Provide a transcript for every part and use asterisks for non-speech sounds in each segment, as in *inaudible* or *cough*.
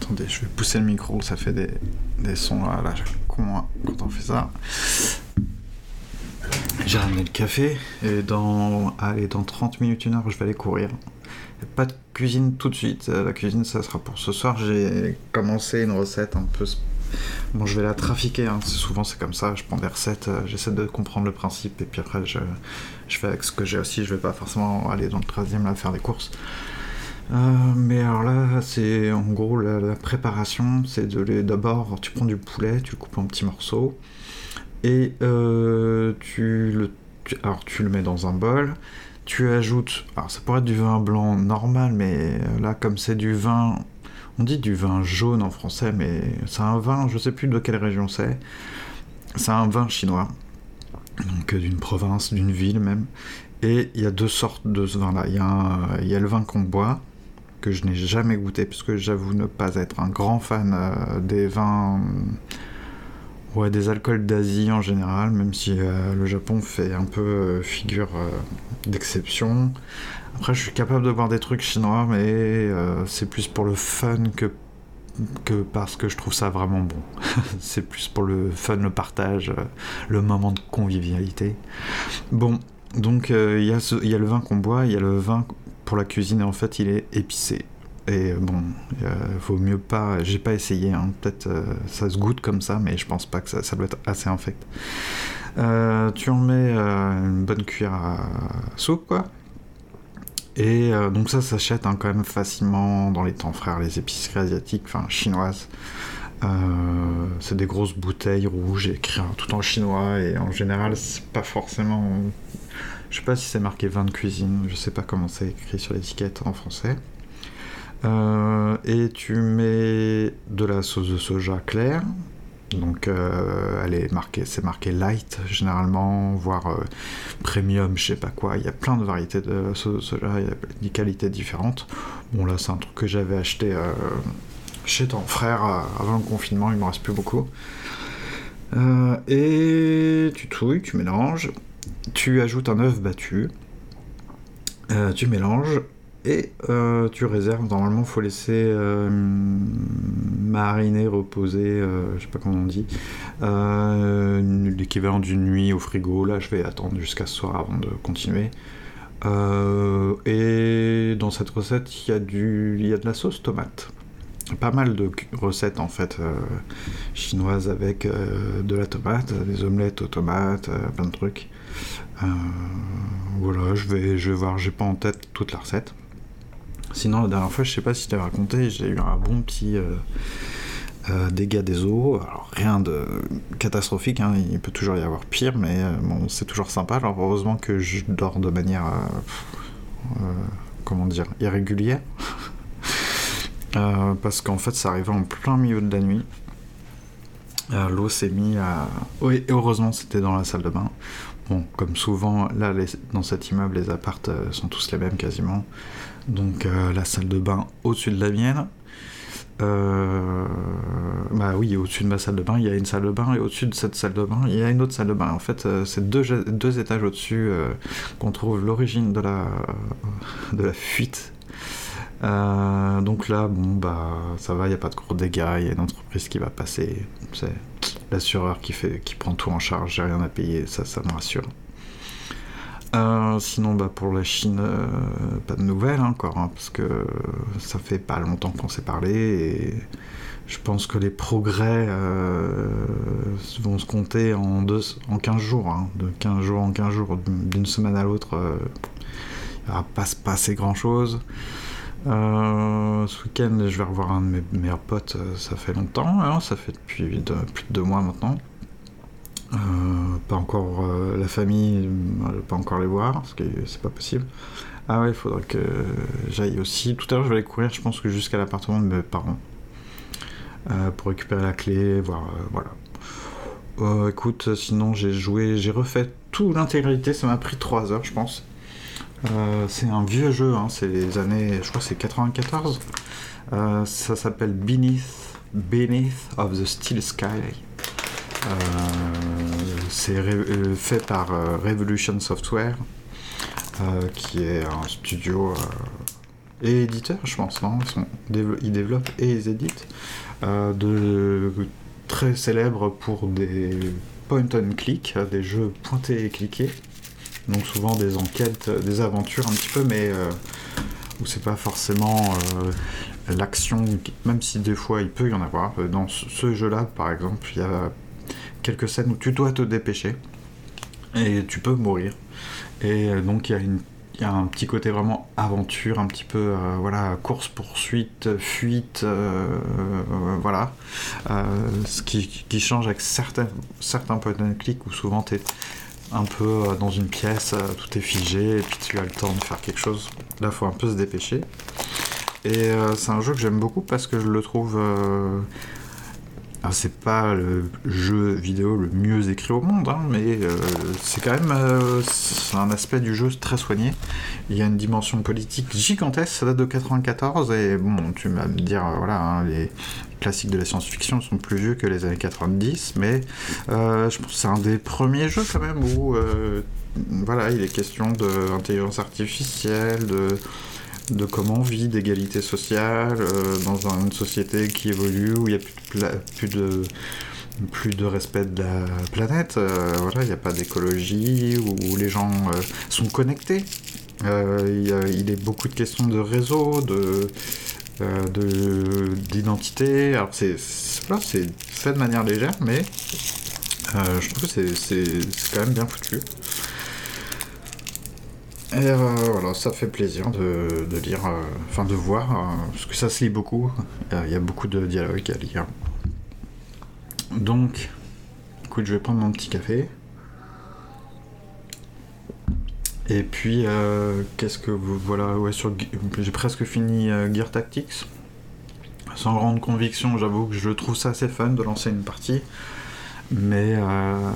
Attendez, je vais pousser le micro, ça fait des, sons à la con hein, quand on fait ça. J'ai ramené le café et dans, allez, dans 30 minutes, une heure, je vais aller courir. Pas de cuisine tout de suite. Euh, La cuisine, ça sera pour ce soir. J'ai commencé une recette un peu. sp- Bon, je vais la trafiquer. hein. Souvent, c'est comme ça. Je prends des recettes, euh, j'essaie de comprendre le principe et puis après, je, je fais avec ce que j'ai aussi. Je vais pas forcément aller dans le 13e là faire des courses. Euh, mais alors là, c'est en gros la, préparation. C'est de les. D'abord, tu prends du poulet, tu le coupes en petits morceaux et euh, tu le. alors, tu le mets dans un bol tu ajoutes, alors ça pourrait être du vin blanc normal, mais là comme c'est du vin, on dit du vin jaune en français, mais c'est un vin, je sais plus de quelle région c'est, c'est un vin chinois, donc d'une province, d'une ville même, et il y a deux sortes de ce vin-là, il y, a le vin qu'on boit, que je n'ai jamais goûté, puisque j'avoue ne pas être un grand fan euh, des vins... Ouais, des alcools d'Asie en général, même si euh, le Japon fait un peu euh, figure euh, d'exception. Après, je suis capable de boire des trucs chinois, mais c'est plus pour le fun que, parce que je trouve ça vraiment bon. *laughs* c'est plus pour le fun, le partage, le moment de convivialité. Bon, donc il y a le vin qu'on boit, il y a le vin pour la cuisine, et en fait, il est épicé. Et bon, euh, vaut mieux pas. J'ai pas essayé, hein, peut-être euh, ça se goûte comme ça, mais je pense pas que ça, ça doit être assez infect. Euh, tu en mets euh, une bonne cuillère à soupe, quoi. Et donc ça s'achète hein, quand même facilement dans les temps frères, les épiceries asiatiques, enfin chinoises. C'est des grosses bouteilles rouges écrites tout en chinois et en général c'est pas forcément. Je sais pas si c'est marqué vin de cuisine, je sais pas comment c'est écrit sur l'étiquette en français. Euh, et tu mets de la sauce de soja claire. Donc euh, elle est marquée, c'est marqué light généralement, voire euh, premium, je sais pas quoi. Il y a plein de variétés de sauce de soja, il y a des qualités différentes. Bon là c'est un truc que j'avais acheté chez ton frère avant le confinement, il me reste plus beaucoup. Et tu touilles, tu mélanges, tu ajoutes un œuf battu, tu mélanges et euh, tu réserves. Normalement, faut laisser euh, mariner, reposer, euh, je sais pas comment on dit, euh, l'équivalent d'une nuit au frigo. Là, je vais attendre jusqu'à ce soir avant de continuer. Et dans cette recette, il y, a du- il y a de la sauce tomate. Pas mal de recettes en fait chinoises avec de la tomate, des omelettes aux tomates, plein de trucs. Voilà, je vais, je vais voir, j'ai pas en tête toute la recette. Sinon, la dernière fois, je sais pas si je t'avais raconté, j'ai eu un bon petit euh, euh, dégât des eaux. Alors, rien de catastrophique, hein, il peut toujours y avoir pire, mais euh, bon, c'est toujours sympa. Alors, heureusement que je dors de manière, comment dire, irrégulière. *laughs* Parce qu'en fait, ça arrivait en plein milieu de la nuit. L'eau s'est mise à. Oui, heureusement, c'était dans la salle de bain. Bon, comme souvent, là, dans cet immeuble, les appartes euh, sont tous les mêmes quasiment. Donc, euh, la salle de bain au-dessus de la mienne. Euh, bah oui, au-dessus de ma salle de bain, il y a une salle de bain, et au-dessus de cette salle de bain, il y a une autre salle de bain. En fait, c'est deux, étages au-dessus qu'on trouve l'origine de la, de la fuite. Donc là, bon, bah, ça va, il n'y a pas de gros dégâts, il y a une entreprise qui va passer. C'est l'assureur qui, fait, qui prend tout en charge, j'ai rien à payer, ça, ça me rassure. Euh, sinon, bah, pour la Chine, euh, pas de nouvelles encore, hein, parce que ça fait pas longtemps qu'on s'est parlé et je pense que les progrès euh, vont se compter en, deux, en 15 jours. hein, de 15 jours en 15 jours, d'une semaine à l'autre, il va pas se passer grand chose. Euh, ce week-end, je vais revoir un de mes meilleurs potes, euh, ça fait longtemps, hein, ça fait depuis de- plus de deux mois maintenant. Euh, pas encore la famille, pas encore les voir, parce que c'est pas possible. Ah ouais, il faudrait que j'aille aussi. Tout à l'heure, je vais aller courir, je pense que jusqu'à l'appartement de mes parents. Pour récupérer la clé, voir. voilà. Écoute, sinon, j'ai joué, j'ai refait tout l'intégralité, ça m'a pris 3 heures, je pense. Euh, c'est un vieux jeu, hein, c'est les années, je crois que c'est 94. Euh, ça s'appelle Beneath, of the Steel Sky. Euh, c'est fait par Revolution Software, qui est un studio et éditeur, je pense, ils, développent et ils éditent, très célèbres pour des point and click, des jeux pointés et cliqués. Donc souvent des enquêtes, des aventures un petit peu, mais où c'est pas forcément l'action, même si des fois il peut y en avoir. Dans ce jeu-là, par exemple, il y a quelques scènes où tu dois te dépêcher et tu peux mourir. Et euh, donc il y a un petit côté vraiment aventure, un petit peu euh, voilà course poursuite, fuite, euh, voilà. ce qui, qui, change avec certains certains point and click où souvent tu es un peu dans une pièce, tout est figé et puis tu as le temps de faire quelque chose. Là, faut un peu se dépêcher. Et euh, c'est un jeu que j'aime beaucoup parce que je le trouve. Euh, c'est pas le jeu vidéo le mieux écrit au monde, hein, mais euh, c'est quand même un aspect du jeu très soigné. Il y a une dimension politique gigantesque, ça date de 94, et bon, tu vas me dire, voilà, hein, les classiques de la science-fiction sont plus vieux que les années 90, mais je pense que c'est un des premiers jeux quand même où, voilà, il est question d'intelligence artificielle, de de comment on vit, d'égalité sociale, euh, dans une société qui évolue, où il n'y a plus de, plus de, respect de la planète, euh, voilà, il n'y a pas d'écologie, où, les gens euh, sont connectés. il, est beaucoup de questions de réseau, de d'identité. Alors c'est c'est fait de manière légère, mais je trouve que c'est quand même bien foutu. Et euh, voilà, ça fait plaisir de, lire, euh, enfin de voir, euh, parce que ça se lit beaucoup, il y a beaucoup de dialogues à lire. Donc, écoute, je vais prendre mon petit café. Et puis, qu'est-ce que vous. Voilà, ouais, sur, j'ai presque fini Gear Tactics. Sans grande conviction, j'avoue que je trouve ça assez fun de lancer une partie. Mais euh,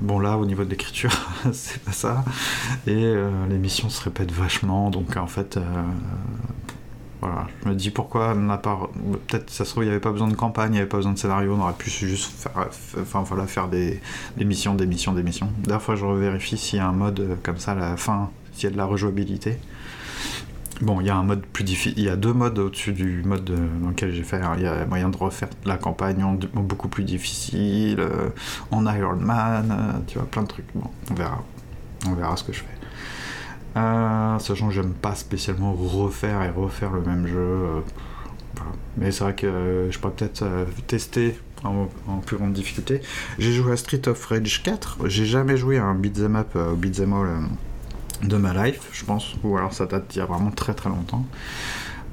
bon, là, au niveau de l'écriture, *laughs* c'est pas ça. Et euh, l'émission se répète vachement, donc en fait, euh, voilà. Je me dis pourquoi, part... peut-être ça se trouve, il n'y avait pas besoin de campagne, il n'y avait pas besoin de scénario, on aurait pu juste faire, enfin, voilà, faire des, des missions, des missions, des missions. D'ailleurs, je revérifie s'il y a un mode comme ça à la fin, s'il y a de la rejouabilité. Bon, il y a un mode plus difficile. Il y a deux modes au-dessus du mode dans lequel j'ai fait. Il y a moyen de refaire la campagne en, beaucoup plus difficile, euh, en Iron Man, euh, tu vois, plein de trucs. Bon, on verra. On verra ce que je fais. Euh, sachant que j'aime pas spécialement refaire et refaire le même jeu. Mais c'est vrai que je pourrais peut-être tester en, plus grande difficulté. J'ai joué à Street of Rage 4. J'ai jamais joué à un beat'em up, beat'em all de ma life, je pense, ou alors ça date d'il y a vraiment très très longtemps.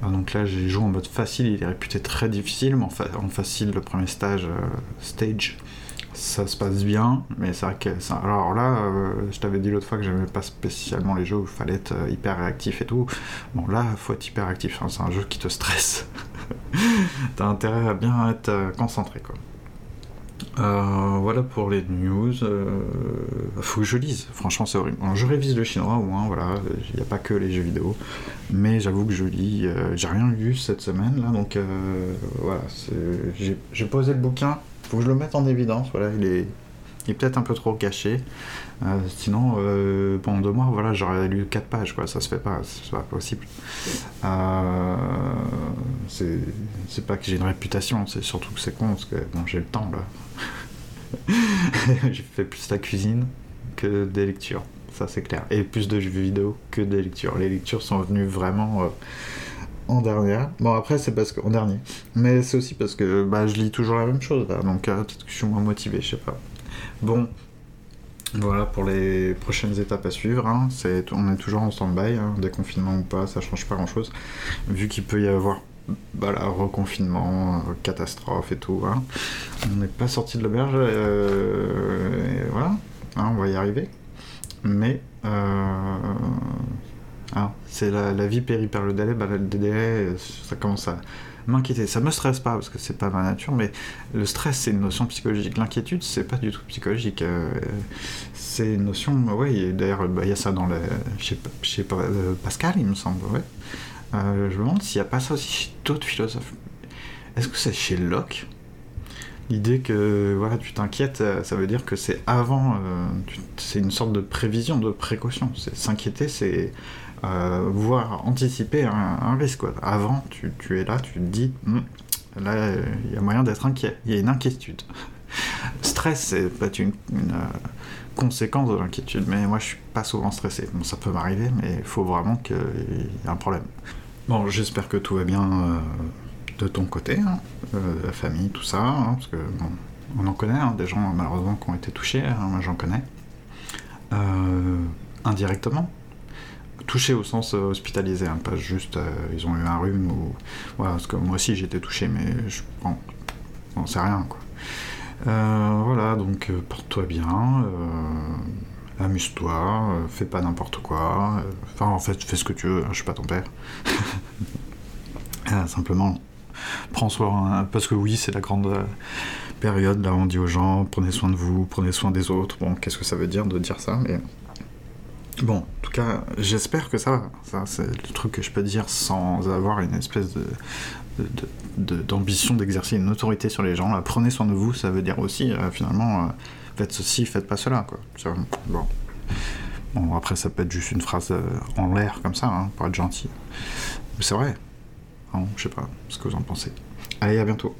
Euh, donc là, j'ai joué en mode facile, il est réputé très difficile, mais en, facile, le premier stage, euh, stage, ça se passe bien, mais c'est vrai que. Ça... Alors là, euh, je t'avais dit l'autre fois que j'aimais pas spécialement les jeux où il fallait être hyper réactif et tout. Bon, là, faut être hyper réactif, hein, c'est un jeu qui te stresse. *laughs* T'as intérêt à bien être concentré, quoi. Euh, voilà pour les news. Euh, faut que je lise, franchement c'est horrible. je révise le chinois au moins, voilà, il n'y a pas que les jeux vidéo. Mais j'avoue que je lis, euh, j'ai rien lu cette semaine là, donc voilà, j'ai posé le bouquin, faut que je le mette en évidence, voilà, il est, il est peut-être un peu trop caché. Euh, sinon, euh, pendant deux mois, voilà, j'aurais lu quatre pages, quoi. Ça se fait pas, c'est pas possible. Euh, c'est pas que j'ai une réputation, c'est surtout que c'est con, parce que bon, j'ai le temps, là. *laughs* j'ai fait plus la cuisine que des lectures, ça c'est clair. Et plus de jeux vidéo que des lectures. Les lectures sont venues vraiment en dernière. Bon, après, c'est parce qu'en dernier. Mais c'est aussi parce que bah, je lis toujours la même chose. Donc, peut-être que je suis moins motivé, je sais pas. Bon, voilà pour les prochaines étapes à suivre. Hein. on est toujours en stand-by, hein. déconfinement ou pas, ça change pas grand-chose. Vu qu'il peut y avoir bah, reconfinement, euh, catastrophe et tout. Hein. On n'est pas sorti de l'auberge, euh, voilà, on va y arriver. Mais euh, c'est la, vie périt par le délai, bah, le délai, ça commence à m'inquiéter. Ça me stresse pas parce que c'est pas ma nature, mais le stress c'est une notion psychologique. L'inquiétude c'est pas du tout psychologique. Euh, c'est une notion, oui, d'ailleurs bah, il y a ça dans le. Sais pas, euh, Pascal il me semble, ouais. Euh, je me demande s'il n'y a pas ça aussi chez d'autres philosophes. Est-ce que c'est chez Locke? L'idée que voilà, tu t'inquiètes, ça veut dire que c'est avant, c'est une sorte de prévision, de précaution. S'inquiéter, c'est voir anticiper un, risque. Avant, tu, es là, tu te dis, hum, là, il y a moyen d'être inquiet, il y a une inquiétude. *laughs* Stress, c'est peut-être une, conséquence de l'inquiétude, mais moi je suis pas souvent stressé. Bon, ça peut m'arriver, mais il faut vraiment qu'il y ait un problème. Bon, j'espère que tout va bien euh, de ton côté, hein, euh, la famille, tout ça, hein, parce que on en connaît hein, des gens malheureusement qui ont été touchés, moi j'en connais. Euh, indirectement, touché au sens hospitalisé, pas juste ils ont eu un rhume ou. Voilà, parce que moi aussi été touché, mais je. Bon, on sait rien quoi. Euh, voilà, donc euh, porte-toi bien, euh, amuse-toi, fais pas n'importe quoi. Enfin, en fait, fais ce que tu veux, hein, je suis pas ton père. *laughs* simplement, prends soin, parce que oui, c'est la grande période, là, on dit aux gens, prenez soin de vous, prenez soin des autres. Bon, qu'est-ce que ça veut dire de dire ça mais... Bon, en tout cas, j'espère que ça va. Ça, c'est le truc que je peux dire sans avoir une espèce de, d'ambition d'exercer une autorité sur les gens. prenez soin de vous, ça veut dire aussi, euh, finalement, euh, faites ceci, faites pas cela. Quoi. Bon. bon. après, ça peut être juste une phrase euh, en l'air, comme ça, hein, pour être gentil. Mais c'est vrai. je sais pas ce que vous en pensez. Allez, à bientôt.